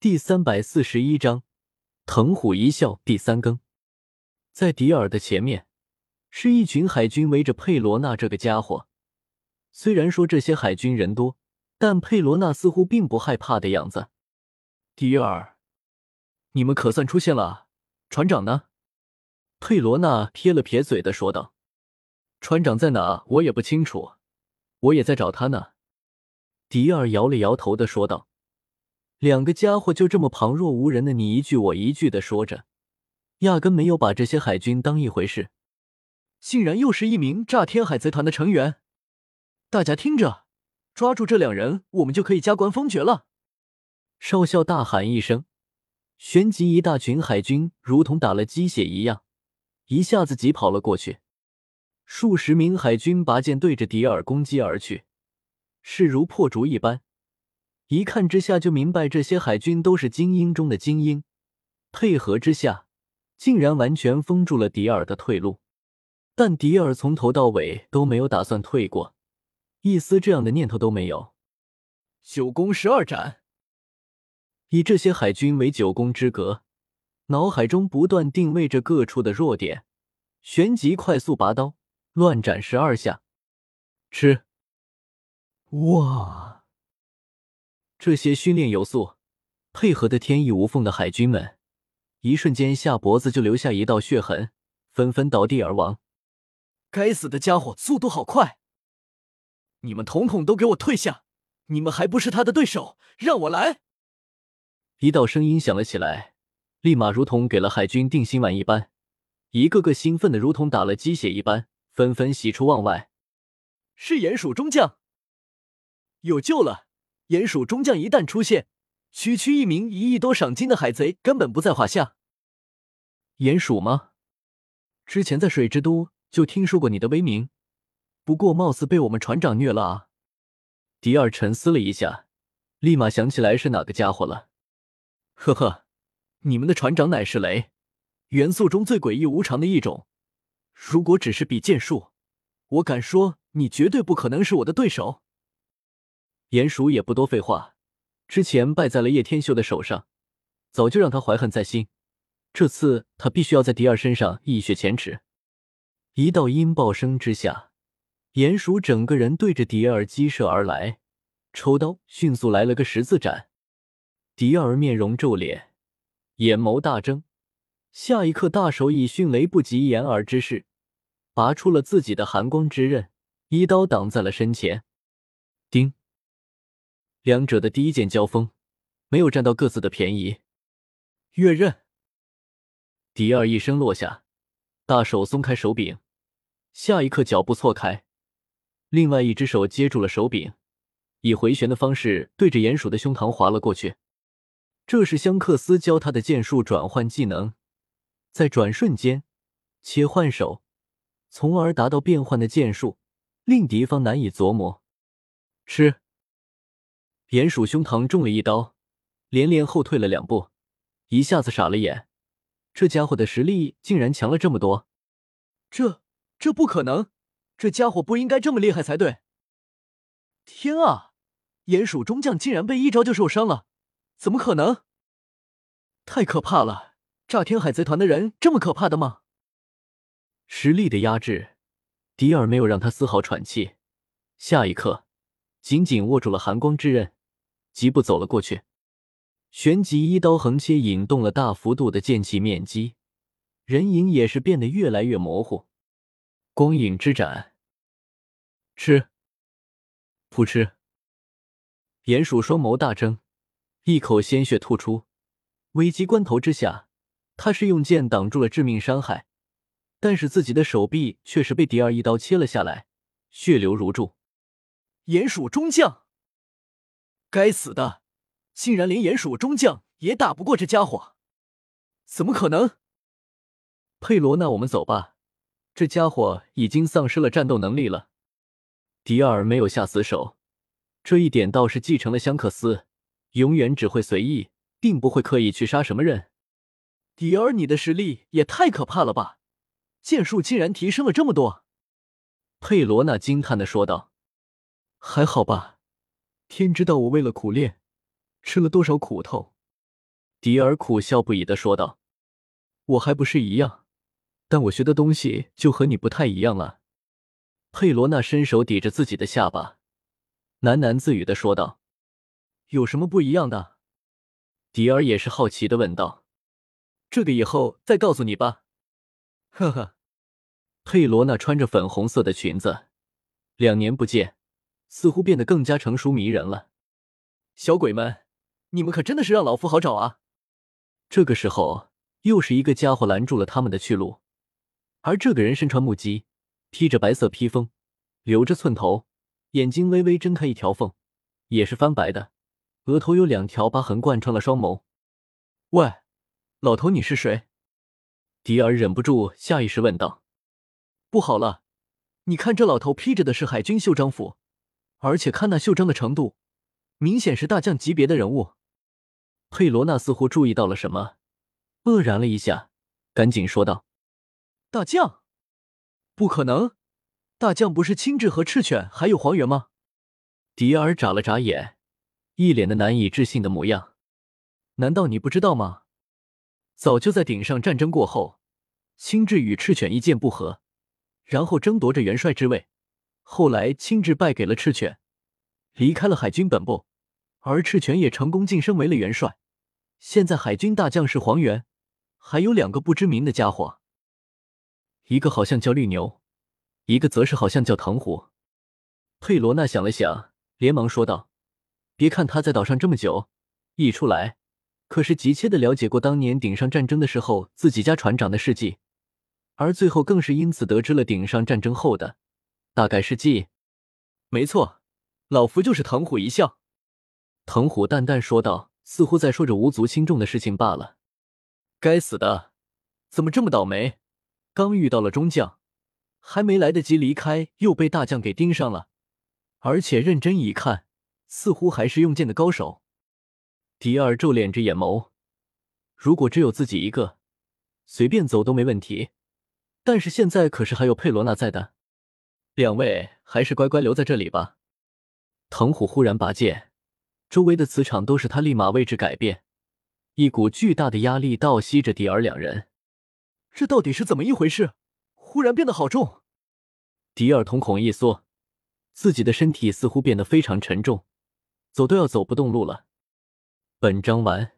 第三百四十一章，藤虎一笑。第三更，在迪尔的前面，是一群海军围着佩罗娜这个家伙。虽然说这些海军人多，但佩罗娜似乎并不害怕的样子。迪尔，你们可算出现了，船长呢？佩罗娜撇了撇嘴的说道：“船长在哪？我也不清楚，我也在找他呢。”迪尔摇了摇头的说道。两个家伙就这么旁若无人的你一句我一句的说着，压根没有把这些海军当一回事，竟然又是一名炸天海贼团的成员。大家听着，抓住这两人，我们就可以加官封爵了。少校大喊一声，旋即一大群海军如同打了鸡血一样，一下子挤跑了过去。数十名海军拔剑对着迪尔攻击而去，势如破竹一般。一看之下就明白，这些海军都是精英中的精英，配合之下，竟然完全封住了迪尔的退路。但迪尔从头到尾都没有打算退过，一丝这样的念头都没有。九宫十二斩，以这些海军为九宫之格，脑海中不断定位着各处的弱点，旋即快速拔刀，乱斩十二下。吃！哇！这些训练有素、配合的天衣无缝的海军们，一瞬间下脖子就留下一道血痕，纷纷倒地而亡。该死的家伙，速度好快！你们统统都给我退下！你们还不是他的对手，让我来！一道声音响了起来，立马如同给了海军定心丸一般，一个个兴奋的如同打了鸡血一般，纷纷喜出望外。是鼹鼠中将，有救了！鼹鼠中将一旦出现，区区一名一亿多赏金的海贼根本不在话下。鼹鼠吗？之前在水之都就听说过你的威名，不过貌似被我们船长虐了啊。迪尔沉思了一下，立马想起来是哪个家伙了。呵呵，你们的船长乃是雷，元素中最诡异无常的一种。如果只是比剑术，我敢说你绝对不可能是我的对手。鼹鼠也不多废话，之前败在了叶天秀的手上，早就让他怀恨在心。这次他必须要在迪尔身上一雪前耻。一道音爆声之下，鼹鼠整个人对着迪尔击射而来，抽刀迅速来了个十字斩。迪尔面容皱脸，眼眸大睁，下一刻大手以迅雷不及掩耳之势，拔出了自己的寒光之刃，一刀挡在了身前。叮！两者的第一剑交锋，没有占到各自的便宜。月刃，迪尔一声落下，大手松开手柄，下一刻脚步错开，另外一只手接住了手柄，以回旋的方式对着鼹鼠的胸膛划了过去。这是香克斯教他的剑术转换技能，在转瞬间切换手，从而达到变换的剑术，令敌方难以琢磨。吃。鼹鼠胸膛中了一刀，连连后退了两步，一下子傻了眼。这家伙的实力竟然强了这么多！这这不可能！这家伙不应该这么厉害才对！天啊！鼹鼠中将竟然被一招就受伤了，怎么可能？太可怕了！炸天海贼团的人这么可怕的吗？实力的压制，迪尔没有让他丝毫喘气。下一刻，紧紧握住了寒光之刃。疾步走了过去，旋即一刀横切，引动了大幅度的剑气面积，人影也是变得越来越模糊。光影之斩，吃，噗嗤！鼹鼠双眸大睁，一口鲜血吐出。危急关头之下，他是用剑挡住了致命伤害，但是自己的手臂却是被迪尔一刀切了下来，血流如注。鼹鼠中将。该死的，竟然连鼹鼠中将也打不过这家伙，怎么可能？佩罗，那我们走吧，这家伙已经丧失了战斗能力了。迪尔没有下死手，这一点倒是继承了香克斯，永远只会随意，并不会刻意去杀什么人。迪尔，你的实力也太可怕了吧，剑术竟然提升了这么多！佩罗娜惊叹的说道：“还好吧。”天知道我为了苦练，吃了多少苦头。迪尔苦笑不已的说道：“我还不是一样，但我学的东西就和你不太一样了。”佩罗娜伸手抵着自己的下巴，喃喃自语的说道：“有什么不一样的？”迪尔也是好奇的问道：“这个以后再告诉你吧。”呵呵，佩罗娜穿着粉红色的裙子，两年不见，似乎变得更加成熟迷人了。小鬼们，你们可真的是让老夫好找啊！这个时候，又是一个家伙拦住了他们的去路，而这个人身穿木屐，披着白色披风，留着寸头，眼睛微微睁开一条缝，也是翻白的，额头有两条疤痕贯穿了双眸。喂，老头，你是谁？迪尔忍不住下意识问道：“不好了，你看这老头披着的是海军袖章服，而且看那袖章的程度，明显是大将级别的人物。”佩罗娜似乎注意到了什么，愕然了一下，赶紧说道：“大将？不可能！大将不是青雉和赤犬，还有黄猿吗？”迪尔眨了眨眼，一脸的难以置信的模样。“难道你不知道吗？早就在顶上战争过后，青雉与赤犬意见不合，然后争夺着元帅之位。后来青雉败给了赤犬，离开了海军本部。”而赤犬也成功晋升为了元帅，现在海军大将是黄猿，还有两个不知名的家伙，一个好像叫绿牛，一个则是好像叫藤虎。佩罗娜想了想，连忙说道：“别看他在岛上这么久，一出来可是急切的了解过当年顶上战争的时候自己家船长的事迹，而最后更是因此得知了顶上战争后的大概事迹。没错，老夫就是藤虎一笑。”藤虎淡淡说道，似乎在说着无足轻重的事情罢了。该死的，怎么这么倒霉？刚遇到了中将，还没来得及离开，又被大将给盯上了。而且认真一看，似乎还是用剑的高手。迪尔皱敛着眼眸，如果只有自己一个，随便走都没问题。但是现在可是还有佩罗娜在的，两位还是乖乖留在这里吧。藤虎忽然拔剑。周围的磁场都是他立马位置改变，一股巨大的压力倒吸着迪尔两人。这到底是怎么一回事？忽然变得好重。迪尔瞳孔一缩，自己的身体似乎变得非常沉重，走都要走不动路了。本章完。